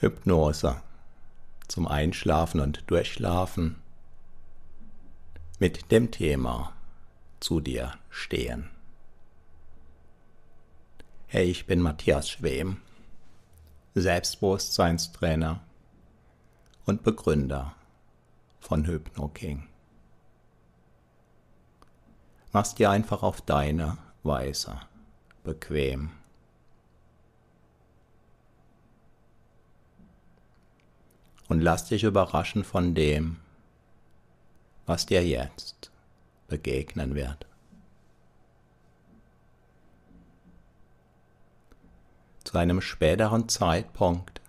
Hypnose zum Einschlafen und Durchschlafen mit dem Thema zu dir stehen. Hey, ich bin Matthias Schwem, Selbstbewusstseinstrainer und Begründer von HypnoKing. Mach's dir einfach auf deine Weise bequem. Und lass dich überraschen von dem, was dir jetzt begegnen wird. Zu einem späteren Zeitpunkt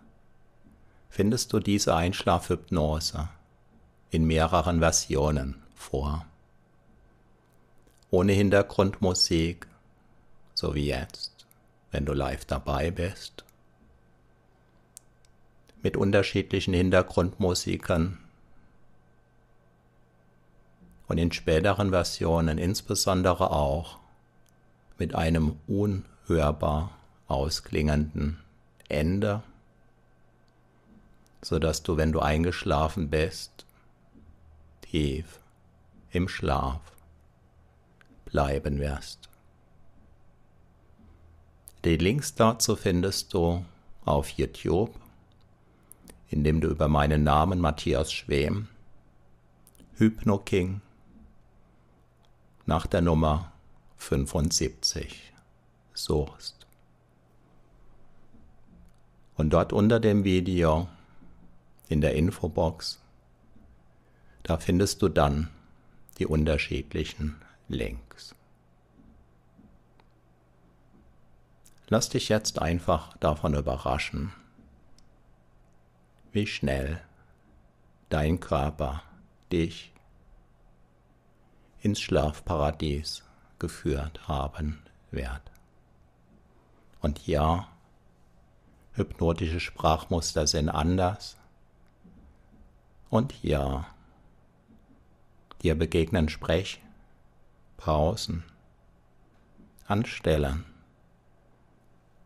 findest du diese Einschlafhypnose in mehreren Versionen vor. Ohne Hintergrundmusik, so wie jetzt, wenn du live dabei bist mit unterschiedlichen Hintergrundmusikern und in späteren Versionen insbesondere auch mit einem unhörbar ausklingenden Ende, so dass du, wenn du eingeschlafen bist, tief im Schlaf bleiben wirst. Die Links dazu findest du auf YouTube indem du über meinen Namen Matthias Schwem, HypnoKing, nach der Nummer 75 suchst. Und dort unter dem Video in der Infobox, da findest du dann die unterschiedlichen Links. Lass dich jetzt einfach davon überraschen, wie schnell dein Körper dich ins Schlafparadies geführt haben wird. Und ja, hypnotische Sprachmuster sind anders. Und ja, dir begegnen Sprechpausen anstellen,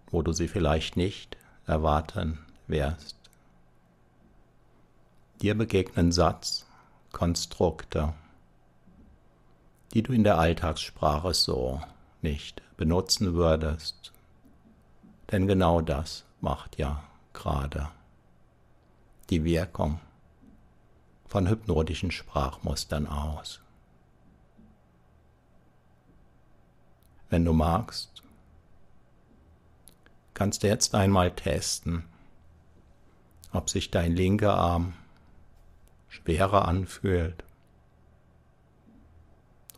wo du sie vielleicht nicht erwarten wirst. Dir begegnen Satz, Konstrukte, die du in der Alltagssprache so nicht benutzen würdest. Denn genau das macht ja gerade die Wirkung von hypnotischen Sprachmustern aus. Wenn du magst, kannst du jetzt einmal testen, ob sich dein linker Arm schwerer anfühlt.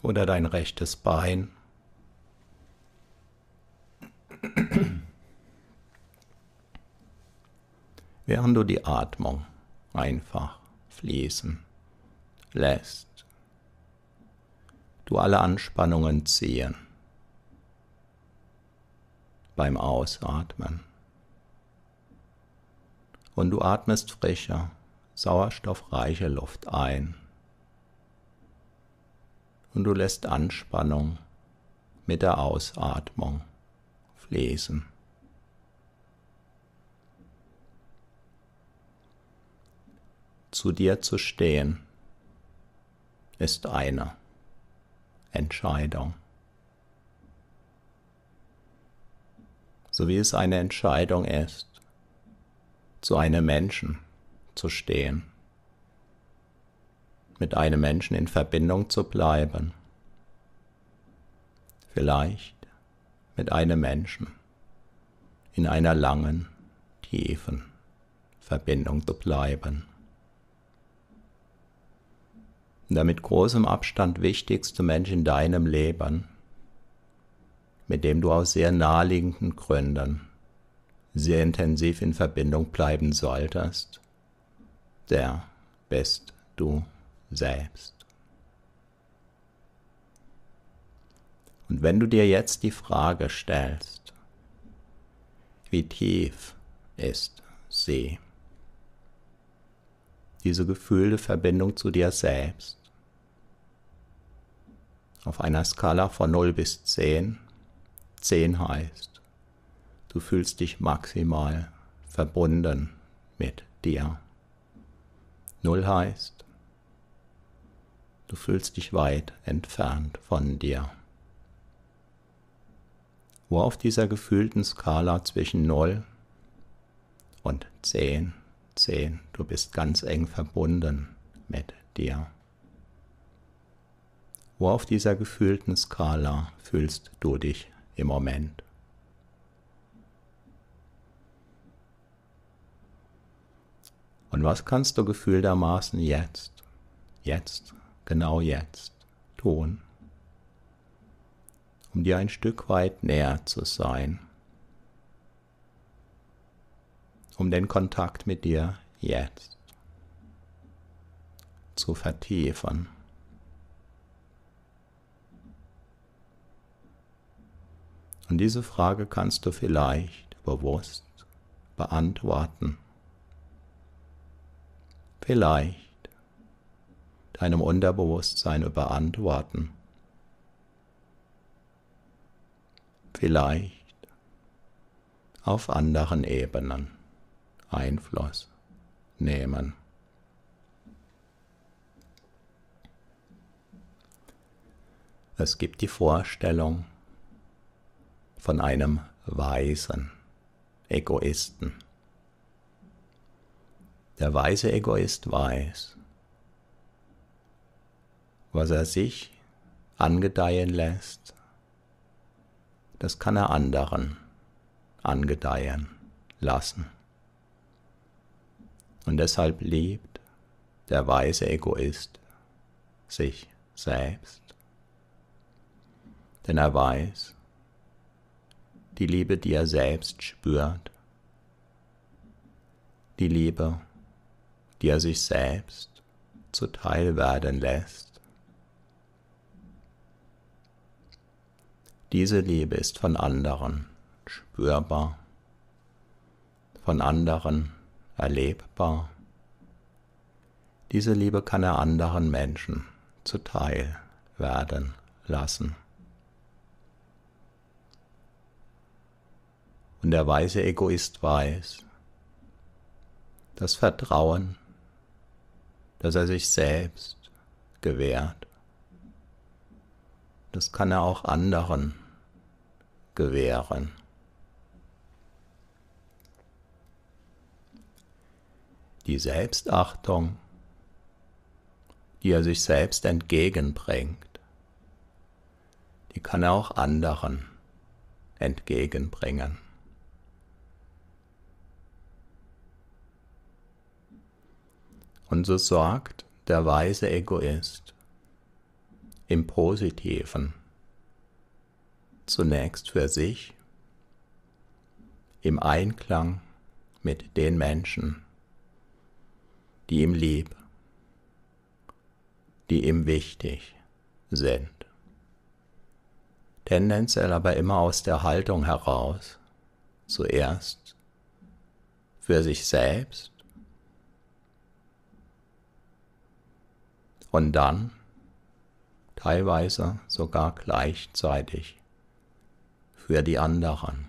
Oder dein rechtes Bein. Während du die Atmung einfach fließen lässt, du alle Anspannungen ziehen beim Ausatmen. Und du atmest frischer sauerstoffreiche Luft ein und du lässt Anspannung mit der Ausatmung fließen. Zu dir zu stehen ist eine Entscheidung. So wie es eine Entscheidung ist, zu einem Menschen zu stehen, mit einem Menschen in Verbindung zu bleiben, vielleicht mit einem Menschen in einer langen, tiefen Verbindung zu bleiben. Der mit großem Abstand wichtigste Mensch in deinem Leben, mit dem du aus sehr naheliegenden Gründen sehr intensiv in Verbindung bleiben solltest, der bist du selbst. Und wenn du dir jetzt die Frage stellst, wie tief ist sie, diese gefühlte Verbindung zu dir selbst, auf einer Skala von 0 bis 10, 10 heißt, du fühlst dich maximal verbunden mit dir. Null heißt, du fühlst dich weit entfernt von dir. Wo auf dieser gefühlten Skala zwischen 0 und 10, 10, du bist ganz eng verbunden mit dir. Wo auf dieser gefühlten Skala fühlst du dich im Moment? Und was kannst du gefühltermaßen jetzt, jetzt, genau jetzt tun, um dir ein Stück weit näher zu sein, um den Kontakt mit dir jetzt zu vertiefen? Und diese Frage kannst du vielleicht bewusst beantworten. Vielleicht deinem Unterbewusstsein überantworten. Vielleicht auf anderen Ebenen Einfluss nehmen. Es gibt die Vorstellung, von einem weisen Egoisten. Der weise Egoist weiß, was er sich angedeihen lässt, das kann er anderen angedeihen lassen. Und deshalb liebt der weise Egoist sich selbst. Denn er weiß, die Liebe, die er selbst spürt, die Liebe, die er sich selbst zuteil werden lässt. Diese Liebe ist von anderen spürbar, von anderen erlebbar. Diese Liebe kann er anderen Menschen zuteil werden lassen. Und der weise Egoist weiß, das Vertrauen, das er sich selbst gewährt, das kann er auch anderen gewähren. Die Selbstachtung, die er sich selbst entgegenbringt, die kann er auch anderen entgegenbringen. Und so sorgt der weise Egoist im Positiven zunächst für sich, im Einklang mit den Menschen, die ihm lieb, die ihm wichtig sind. Tendenziell aber immer aus der Haltung heraus, zuerst für sich selbst und dann teilweise sogar gleichzeitig für die anderen.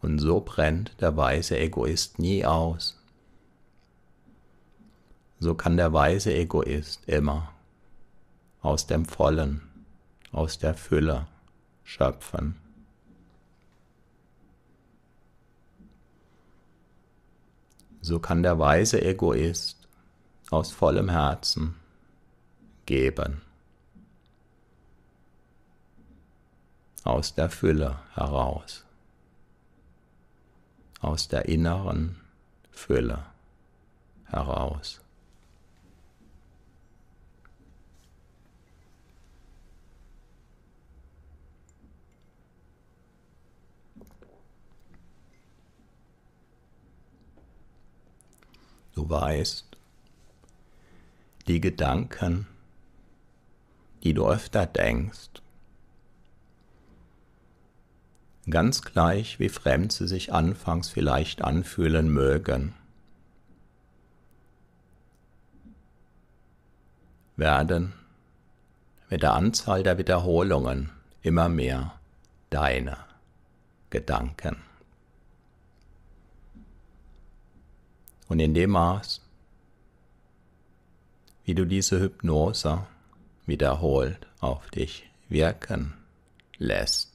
Und so brennt der weise Egoist nie aus. So kann der weise Egoist immer aus dem Vollen, aus der Fülle schöpfen. So kann der weise Egoist aus vollem Herzen geben, aus der Fülle heraus, aus der inneren Fülle heraus. Du weißt, die Gedanken, die du öfter denkst, ganz gleich wie fremd sie sich anfangs vielleicht anfühlen mögen, werden mit der Anzahl der Wiederholungen immer mehr deine Gedanken. Und in dem Maß, wie du diese Hypnose wiederholt auf dich wirken lässt,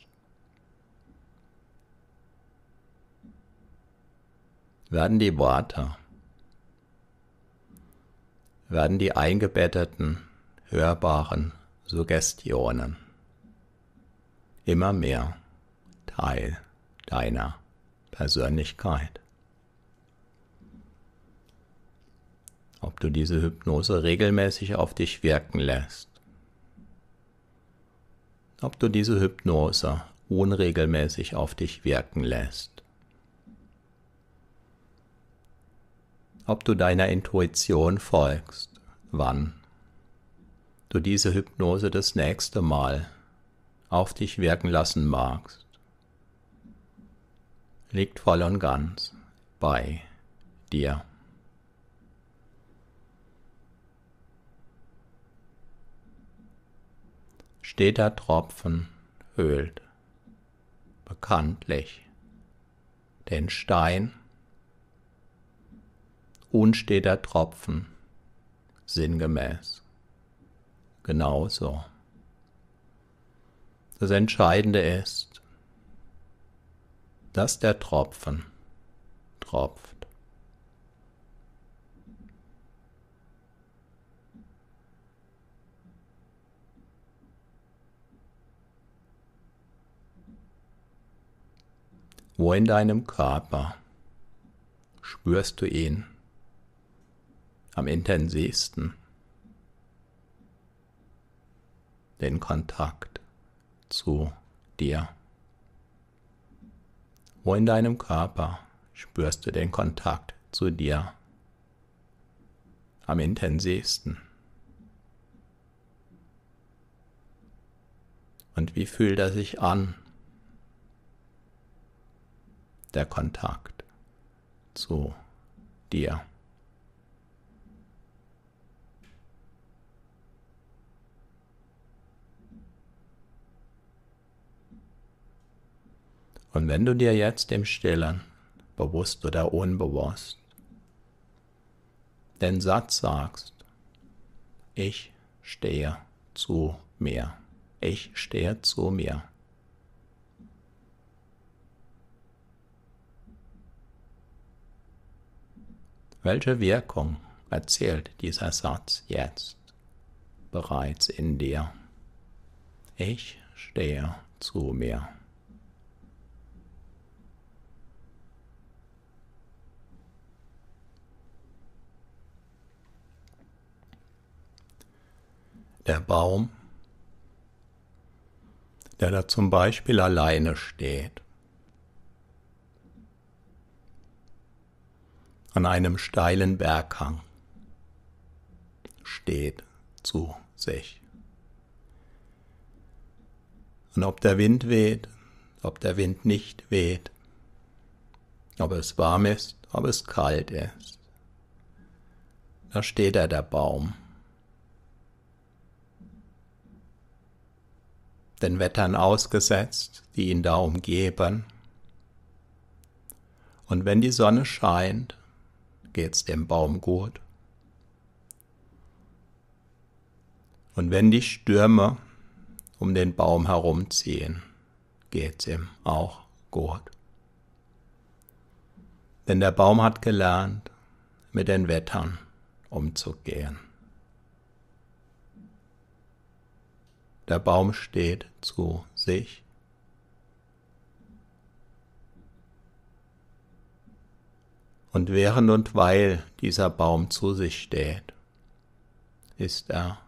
werden die Worte, werden die eingebetteten, hörbaren Suggestionen immer mehr Teil deiner Persönlichkeit. Ob du diese Hypnose regelmäßig auf dich wirken lässt, ob du diese Hypnose unregelmäßig auf dich wirken lässt, ob du deiner Intuition folgst, wann du diese Hypnose das nächste Mal auf dich wirken lassen magst, liegt voll und ganz bei dir. Steter Tropfen höhlt bekanntlich den Stein unsteter Tropfen, sinngemäß. Genauso. Das Entscheidende ist, dass der Tropfen tropft. Wo in deinem Körper spürst du ihn? am intensivsten den Kontakt zu dir. Wo in deinem Körper spürst du den Kontakt zu dir am intensivsten? Und wie fühlt er sich an? Der Kontakt zu dir. Und wenn du dir jetzt im Stillen, bewusst oder unbewusst, den Satz sagst, ich stehe zu mir, ich stehe zu mir. Welche Wirkung erzielt dieser Satz jetzt bereits in dir? Ich stehe zu mir. der Baum, der da zum Beispiel alleine steht, an einem steilen Berghang, steht zu sich. Und ob der Wind weht, ob der Wind nicht weht, ob es warm ist, ob es kalt ist, da steht er der Baum den Wettern ausgesetzt, die ihn da umgeben. Und wenn die Sonne scheint, geht's dem Baum gut. Und wenn die Stürme um den Baum herumziehen, geht's ihm auch gut. Denn der Baum hat gelernt, mit den Wettern umzugehen. Der Baum steht zu sich. Und während und weil dieser Baum zu sich steht, ist er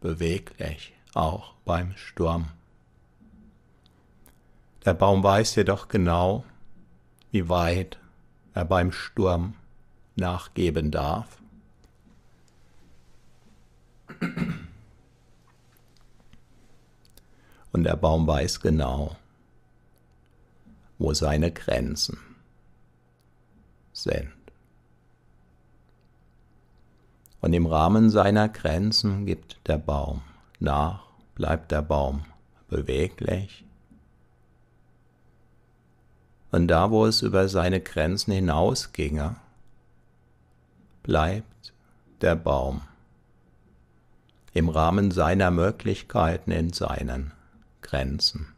beweglich, auch beim Sturm. Der Baum weiß jedoch genau, wie weit er beim Sturm nachgeben darf. und der Baum weiß genau, wo seine Grenzen sind. Und im Rahmen seiner Grenzen gibt der Baum nach, bleibt der Baum beweglich Und da, wo es über seine Grenzen hinausginge, bleibt der Baum im Rahmen seiner Möglichkeiten in seinen Grenzen.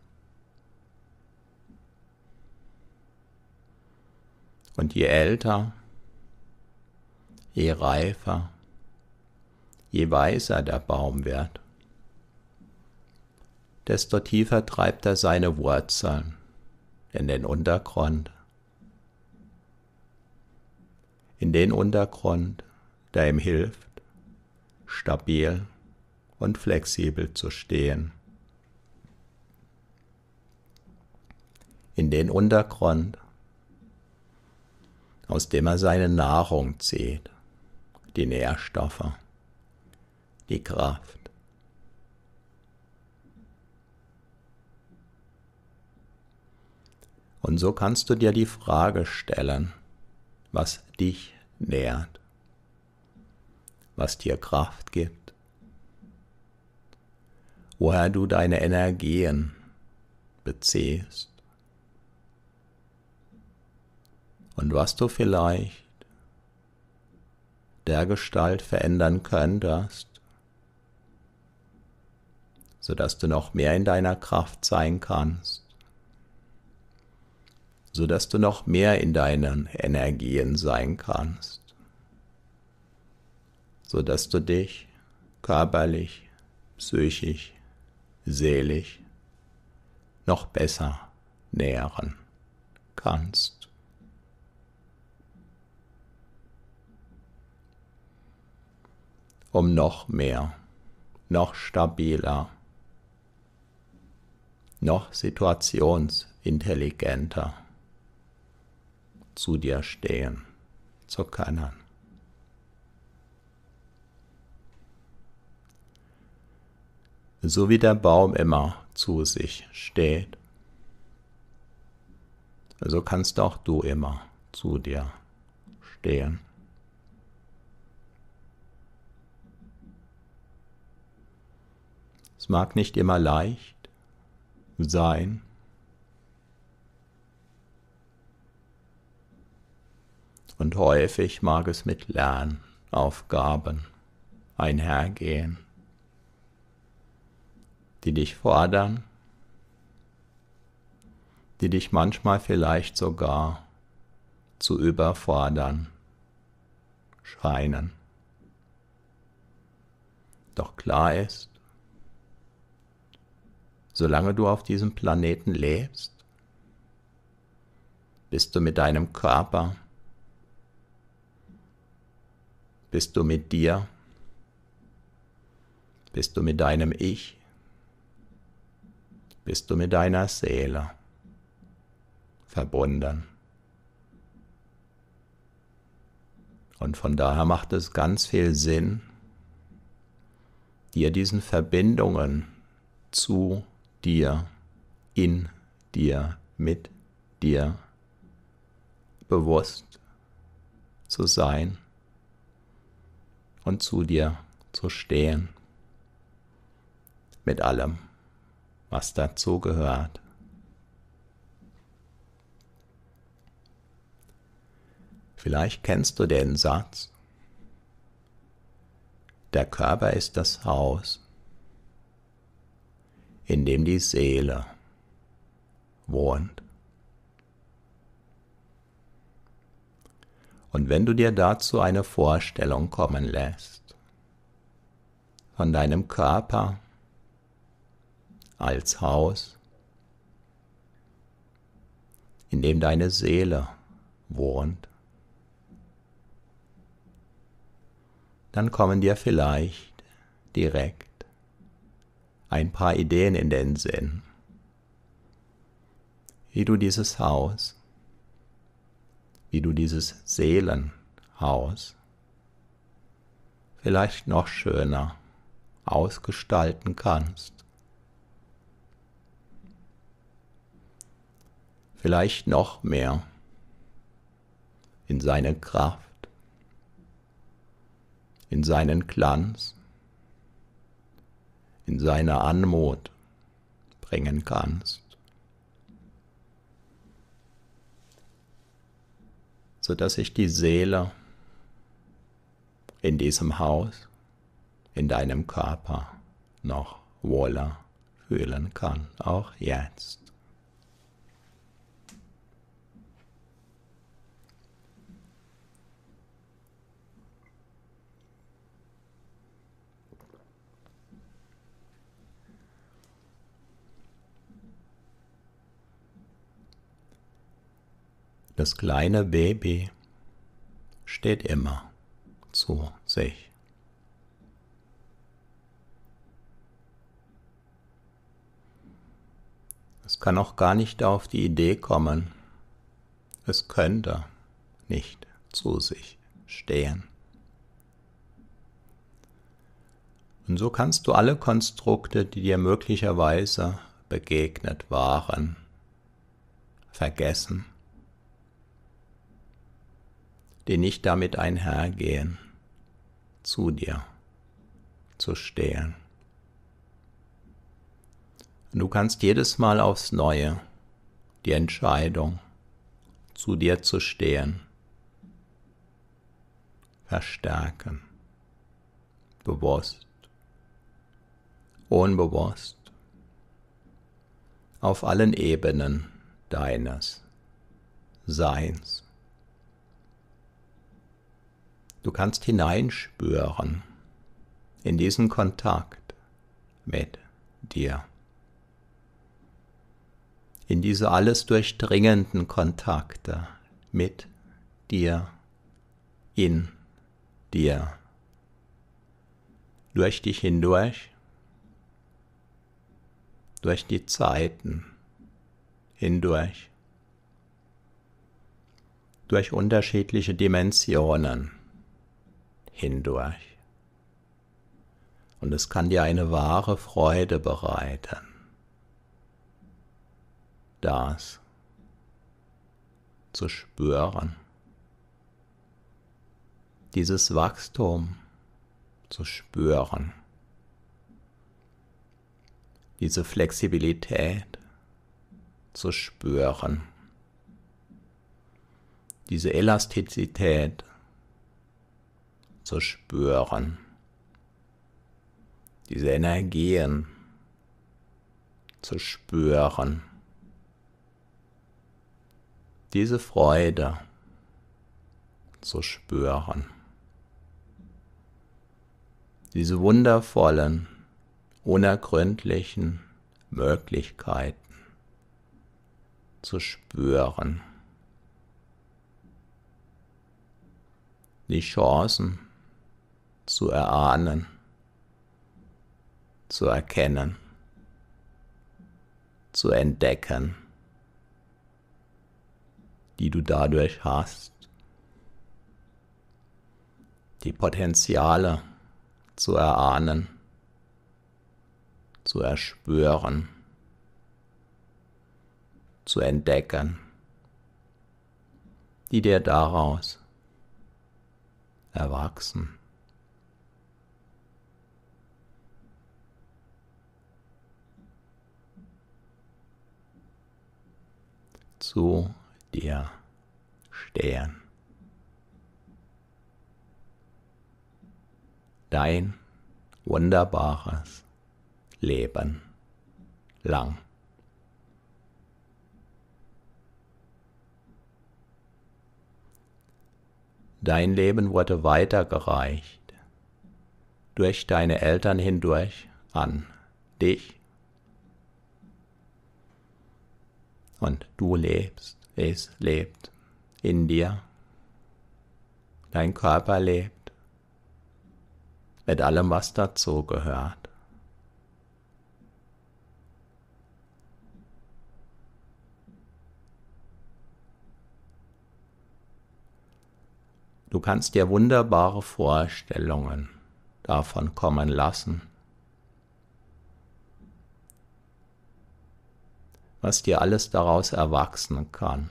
Und je älter, je reifer, je weiser der Baum wird, desto tiefer treibt er seine Wurzeln in den Untergrund, in den Untergrund, der ihm hilft, stabil und flexibel zu stehen. In den Untergrund, aus dem er seine Nahrung zieht, die Nährstoffe, die Kraft. Und so kannst du dir die Frage stellen, was dich nährt, was dir Kraft gibt, woher du deine Energien beziehst und was du vielleicht der Gestalt verändern könntest, sodass du noch mehr in deiner Kraft sein kannst sodass du noch mehr in deinen Energien sein kannst, sodass du dich körperlich, psychisch, seelisch noch besser nähren kannst. Um noch mehr, noch stabiler, noch situationsintelligenter zu dir stehen zu können. So wie der Baum immer zu sich steht, so kannst auch du immer zu dir stehen. Es mag nicht immer leicht sein, und häufig mag es mit Lernaufgaben einhergehen, die dich fordern, die dich manchmal vielleicht sogar zu überfordern scheinen. Doch klar ist, solange du auf diesem Planeten lebst, bist du mit deinem Körper bist du mit dir? Bist du mit deinem Ich? Bist du mit deiner Seele verbunden? Und von daher macht es ganz viel Sinn, dir diesen Verbindungen zu dir, in dir, mit dir bewusst zu sein und zu dir zu stehen. Mit allem, was dazu gehört. Vielleicht kennst du den Satz, der Körper ist das Haus, in dem die Seele wohnt. Und wenn du dir dazu eine Vorstellung kommen lässt von deinem Körper als Haus, in dem deine Seele wohnt, dann kommen dir vielleicht direkt ein paar Ideen in den Sinn, wie du dieses Haus wie du dieses Seelenhaus vielleicht noch schöner ausgestalten kannst. Vielleicht noch mehr in seine Kraft, in seinen Glanz, in seine Anmut bringen kannst, sodass sich die Seele in diesem Haus, in deinem Körper noch wohler fühlen kann, auch jetzt. Das kleine Baby steht immer zu sich. Es kann auch gar nicht auf die Idee kommen, es könnte nicht zu sich stehen. Und so kannst du alle Konstrukte, die dir möglicherweise begegnet waren, vergessen die nicht damit einhergehen, zu dir zu stehen. Und du kannst jedes Mal aufs Neue die Entscheidung, zu dir zu stehen, verstärken, bewusst, unbewusst, auf allen Ebenen deines Seins. Du kannst hineinspüren in diesen Kontakt mit dir. In diese alles durchdringenden Kontakte mit dir, in dir, durch dich hindurch, durch die Zeiten hindurch, durch unterschiedliche Dimensionen hindurch. Und es kann dir eine wahre Freude bereiten, das zu spüren, dieses Wachstum zu spüren, diese Flexibilität zu spüren, diese Elastizität zu spüren. Diese Energien zu spüren. Diese Freude zu spüren. Diese wundervollen, unergründlichen Möglichkeiten zu spüren. Die Chancen zu erahnen, zu erkennen, zu entdecken, die du dadurch hast, die Potenziale zu erahnen, zu erspüren, zu entdecken, die dir daraus erwachsen. Zu dir stehen. Dein wunderbares Leben lang. Dein Leben wurde weitergereicht durch deine Eltern hindurch an dich und du lebst, es lebt in dir, dein Körper lebt, mit allem, was dazu gehört. Du kannst dir wunderbare Vorstellungen davon kommen lassen, was dir alles daraus erwachsen kann.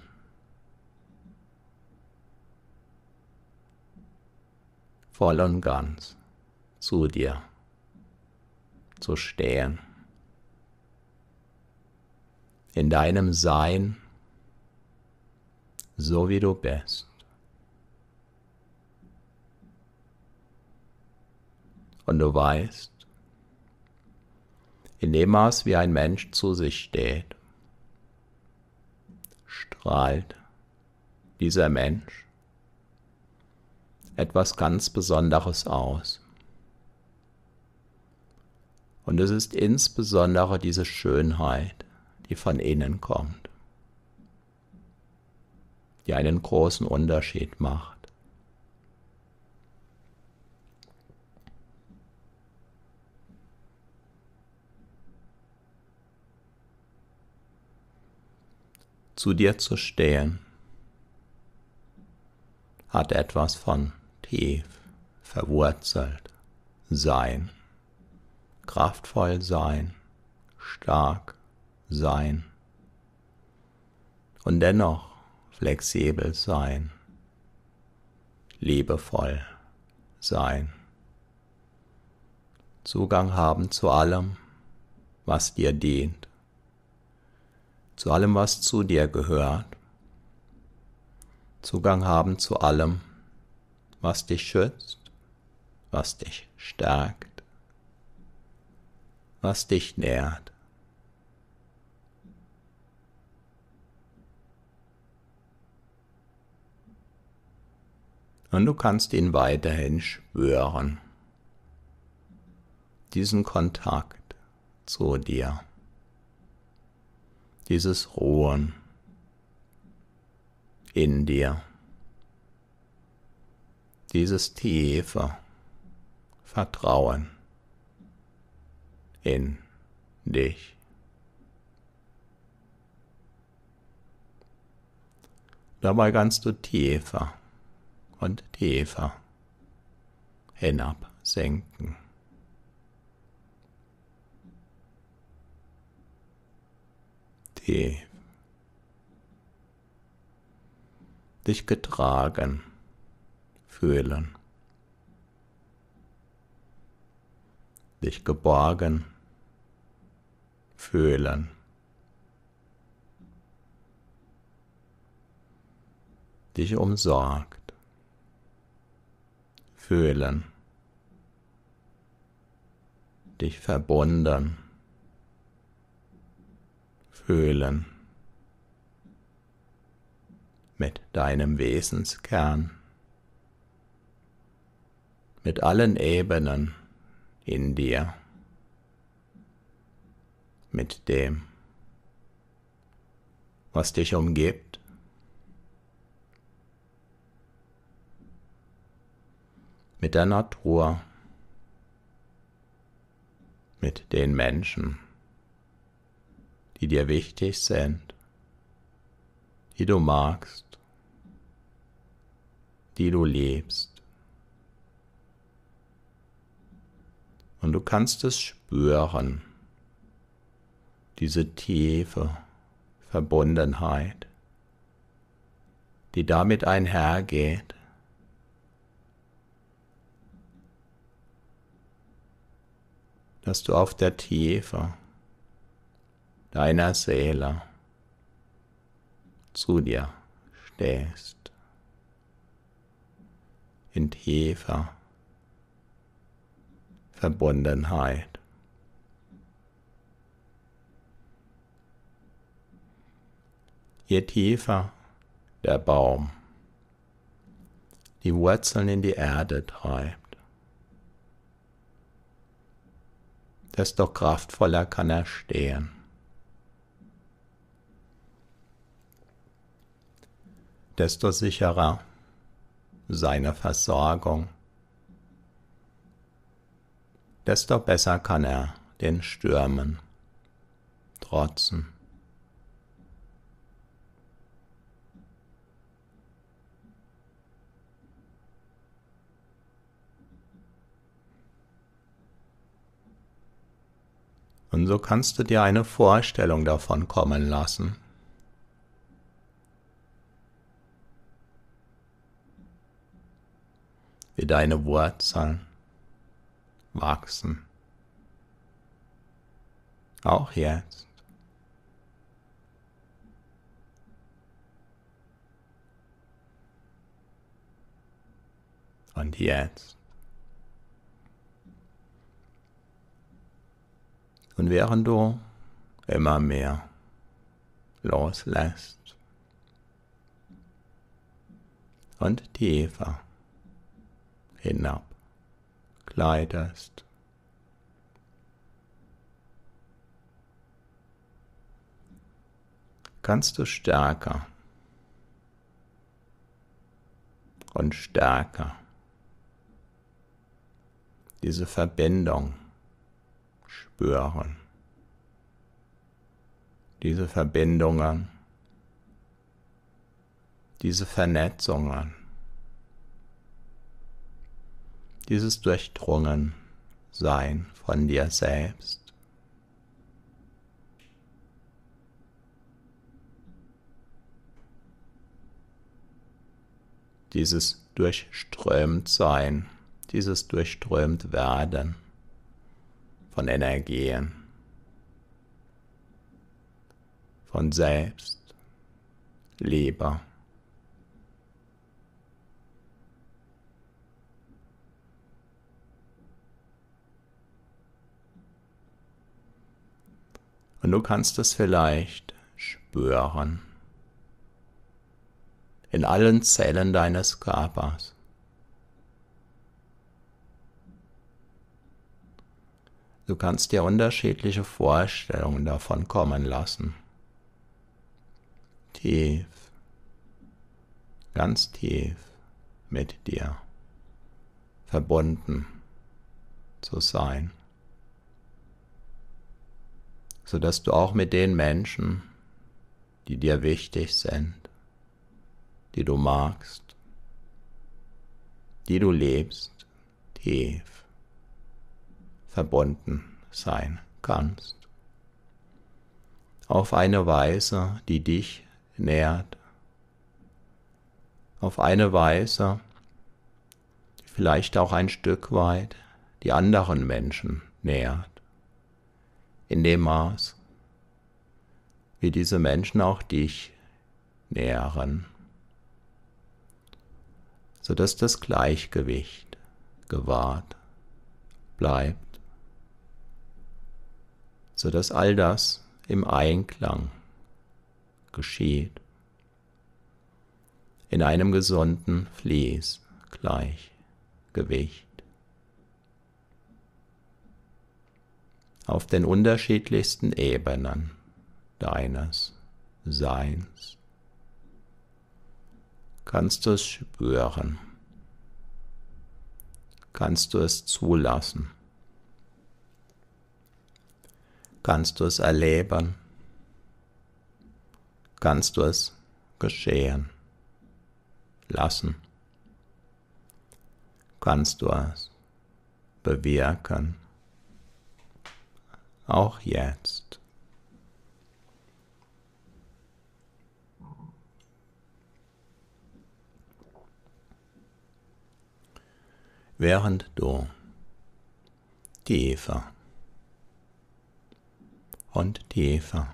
Voll und ganz zu dir zu stehen. In deinem Sein, so wie du bist. Und du weißt, in dem Maß, wie ein Mensch zu sich steht, strahlt dieser Mensch etwas ganz Besonderes aus. Und es ist insbesondere diese Schönheit, die von innen kommt, die einen großen Unterschied macht. Zu dir zu stehen. Hat etwas von tief verwurzelt sein, kraftvoll sein, stark sein. Und dennoch flexibel sein, liebevoll sein, Zugang haben zu allem, was dir dient, zu allem, was zu dir gehört, Zugang haben zu allem, was dich schützt, was dich stärkt, was dich nährt. Und du kannst ihn weiterhin spüren, diesen Kontakt zu dir, dieses Ruhen in dir, dieses tiefe Vertrauen in dich. Dabei kannst du tiefer und tiefer hinabsenken. Tief. Dich getragen fühlen. Dich geborgen fühlen. Dich umsorgt fühlen, dich verbunden fühlen mit deinem Wesenskern, mit allen Ebenen in dir, mit dem, was dich umgibt, mit der Natur, mit den Menschen, die dir wichtig sind, die du magst, die du liebst. Und du kannst es spüren, diese tiefe Verbundenheit, die damit einhergeht, dass du auf der Tiefe deiner Seele zu dir stehst, in tiefer Verbundenheit. Je tiefer der Baum die Wurzeln in die Erde treibt, desto kraftvoller kann er stehen. Desto sicherer seine Versorgung, desto besser kann er den Stürmen trotzen. Und so kannst du dir eine Vorstellung davon kommen lassen. Wie deine Wurzeln wachsen. Auch jetzt. Und jetzt. Und während du immer mehr loslässt und tiefer hinab. Gleitest, kannst du stärker und stärker diese Verbindung spüren. Diese Verbindungen, diese Vernetzungen, dieses Durchdrungen Sein von dir selbst. Dieses durchströmt Sein, dieses durchströmt Werden von Energien, von Selbst, Liebe. Und du kannst es vielleicht spüren in allen Zellen deines Körpers. Du kannst dir unterschiedliche Vorstellungen davon kommen lassen. Tief, ganz tief mit dir verbunden zu sein, sodass du auch mit den Menschen, die dir wichtig sind, die du magst, die du lebst, tief verbunden sein kannst. Auf eine Weise, die dich nährt. Auf eine Weise, die vielleicht auch ein Stück weit die anderen Menschen nährt. In dem Maß, wie diese Menschen auch dich nähren, sodass das Gleichgewicht gewahrt bleibt. Sodass all das im Einklang geschieht, in einem gesunden Fließ Gleichgewicht. Auf den unterschiedlichsten Ebenen deines Seins. Kannst du es spüren, kannst du es zulassen? Kannst du es erleben, kannst du es geschehen lassen, kannst du es bewirken, auch jetzt. Während du tiefer und tiefer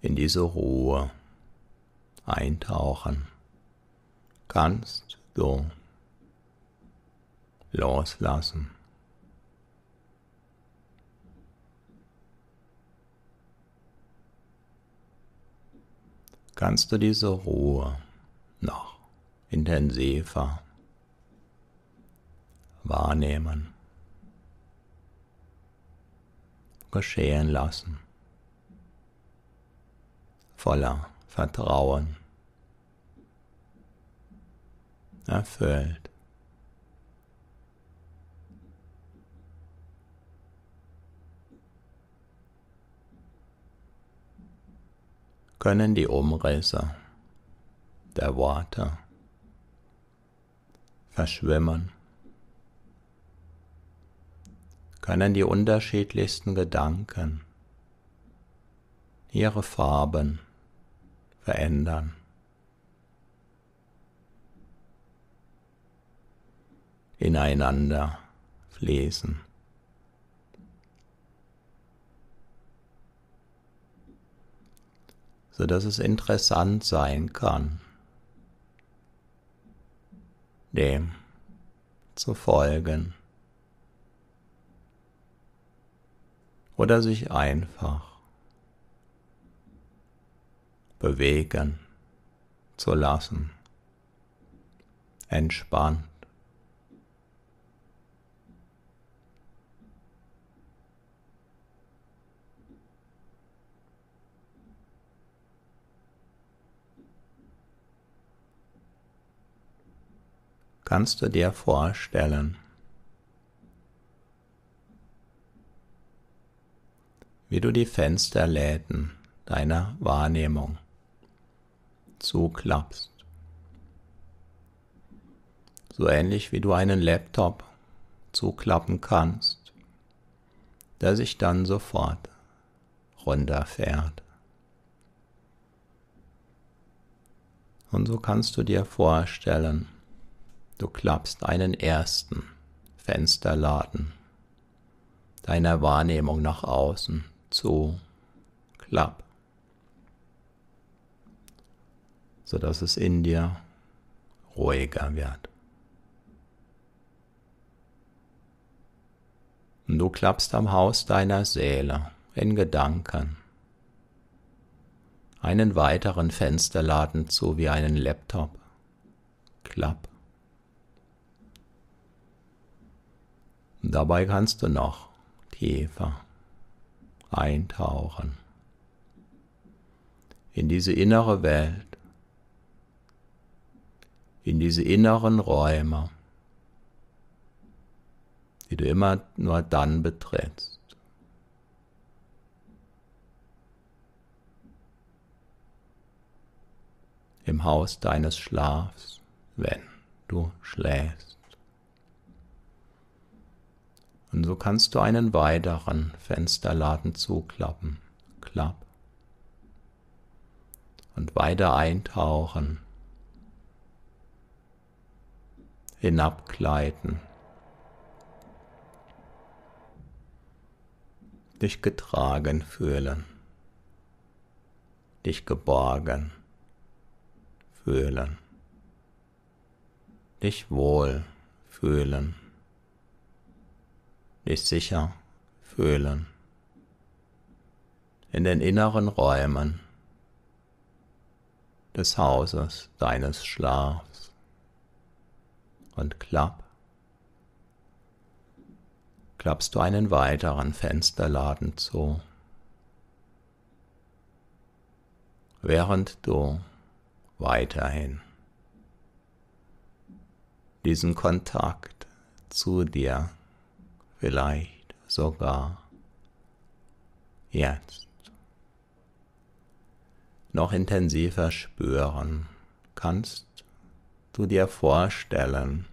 in diese Ruhe eintauchen kannst du loslassen. Kannst du diese Ruhe noch intensiver wahrnehmen geschehen lassen. Voller Vertrauen. Erfüllt. Können die Umrisse der Worte verschwimmen können die unterschiedlichsten Gedanken ihre Farben verändern. ineinander fließen. So dass es interessant sein kann, dem zu folgen. Oder sich einfach bewegen zu lassen, entspannt. Kannst du dir vorstellen, wie du die Fensterläden deiner Wahrnehmung zuklappst. So ähnlich wie du einen Laptop zuklappen kannst, der sich dann sofort runterfährt. Und so kannst du dir vorstellen, du klappst einen ersten Fensterladen deiner Wahrnehmung nach außen zu klapp, sodass es in dir ruhiger wird. Und du klappst am Haus deiner Seele in Gedanken einen weiteren Fensterladen zu wie einen Laptop. Klapp. Dabei kannst du noch tiefer eintauchen in diese innere Welt, in diese inneren Räume, die du immer nur dann betrittst. Im Haus deines Schlafs, wenn du schläfst. Und so kannst du einen weiteren Fensterladen zuklappen. Klapp. Und weiter eintauchen. Hinabgleiten. Dich getragen fühlen. Dich geborgen fühlen. Dich wohl fühlen dich sicher fühlen. In den inneren Räumen des Hauses deines Schlafs. Und klapp, klappst du einen weiteren Fensterladen zu, während du weiterhin diesen Kontakt zu dir vielleicht sogar jetzt noch intensiver spüren, kannst du dir vorstellen,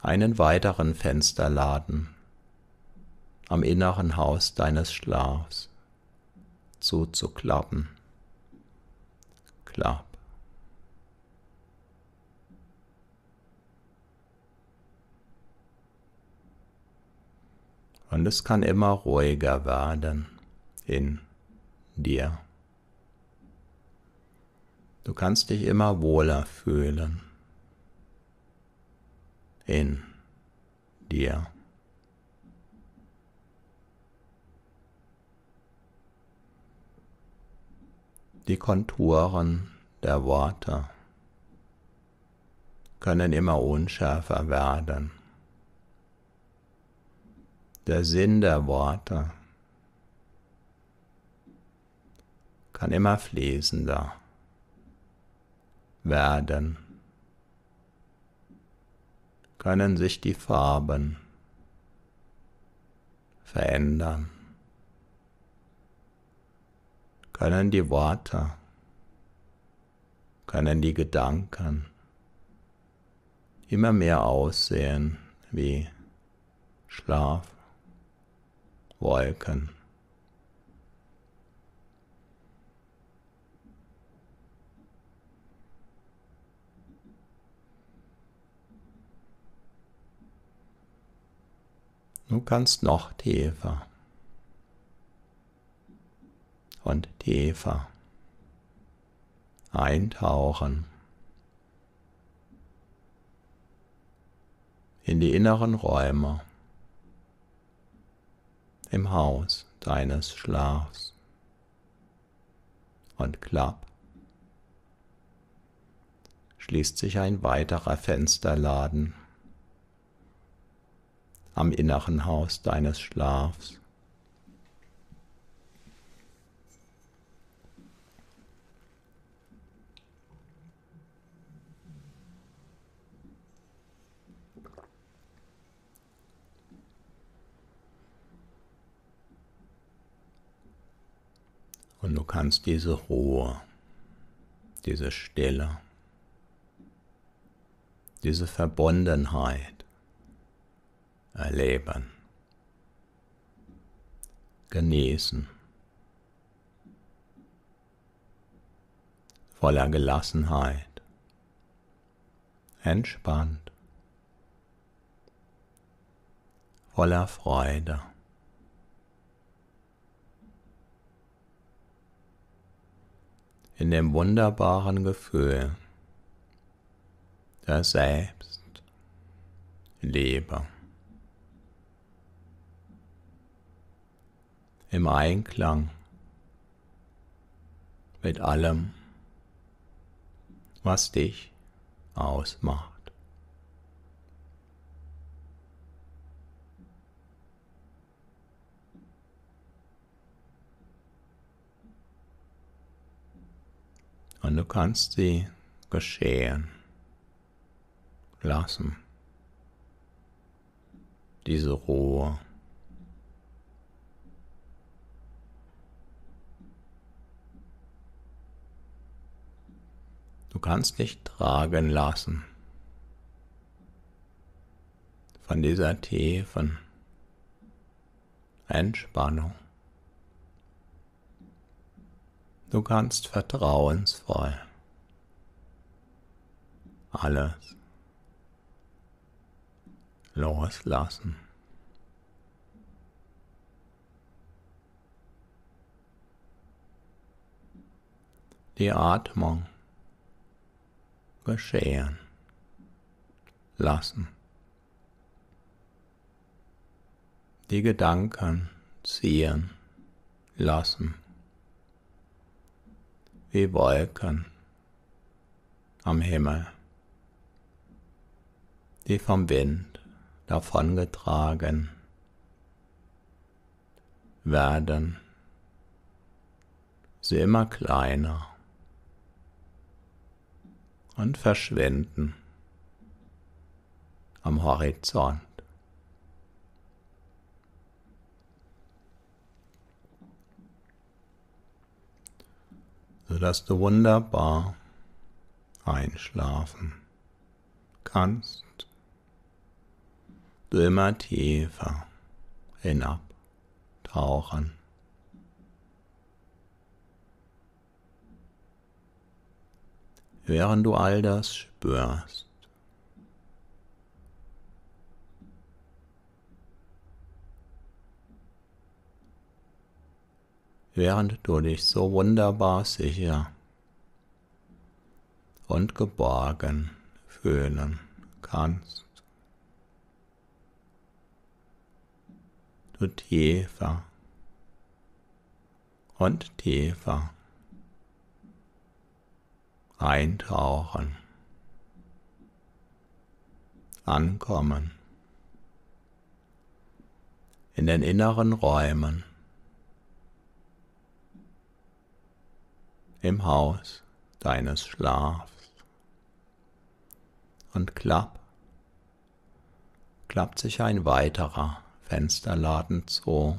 einen weiteren Fensterladen am inneren Haus deines Schlafs zuzuklappen. Klapp. Und es kann immer ruhiger werden in dir. Du kannst dich immer wohler fühlen in dir. Die Konturen der Worte können immer unschärfer werden der Sinn der Worte kann immer fließender werden, können sich die Farben verändern, können die Worte, können die Gedanken immer mehr aussehen wie Schlaf. Wolken. Du kannst noch tiefer. Und tiefer. Eintauchen. In die inneren Räume im Haus deines Schlafs. Und klapp schließt sich ein weiterer Fensterladen am inneren Haus deines Schlafs. Und du kannst diese Ruhe, diese Stille, diese Verbundenheit erleben, genießen, voller Gelassenheit, entspannt, voller Freude. In dem wunderbaren Gefühl der Selbstliebe. Im Einklang mit allem, was dich ausmacht. Und du kannst sie geschehen lassen. Diese Ruhe. Du kannst dich tragen lassen von dieser tiefen Entspannung. Du kannst vertrauensvoll alles loslassen. Die Atmung geschehen lassen. Die Gedanken ziehen lassen wie Wolken am Himmel, die vom Wind davongetragen werden, sie immer kleiner und verschwinden am Horizont. Sodass du wunderbar einschlafen kannst, du immer tiefer hinabtauchen. Während du all das spürst, während du dich so wunderbar sicher und geborgen fühlen kannst. Du tiefer und tiefer eintauchen, ankommen in den inneren Räumen im Haus deines Schlafs. Und klapp, klappt sich ein weiterer Fensterladen zu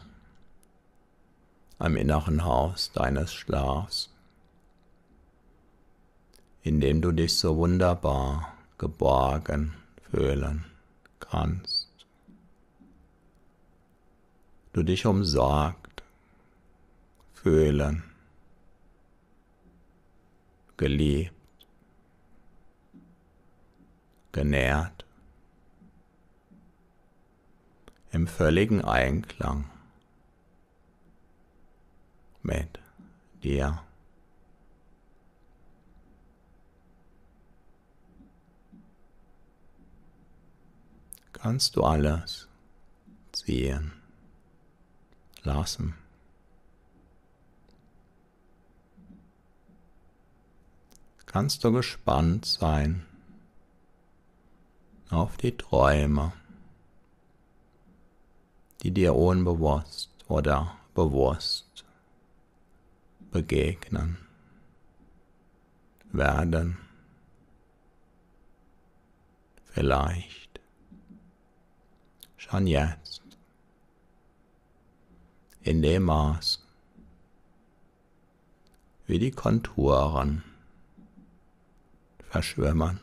am inneren Haus deines Schlafs, in dem du dich so wunderbar geborgen fühlen kannst. Du dich umsorgt fühlen geliebt, genährt, im völligen Einklang mit dir. Kannst du alles ziehen lassen. Kannst du gespannt sein auf die Träume, die dir unbewusst oder bewusst begegnen werden. Vielleicht schon jetzt in dem Maß, wie die Konturen verschwimmen.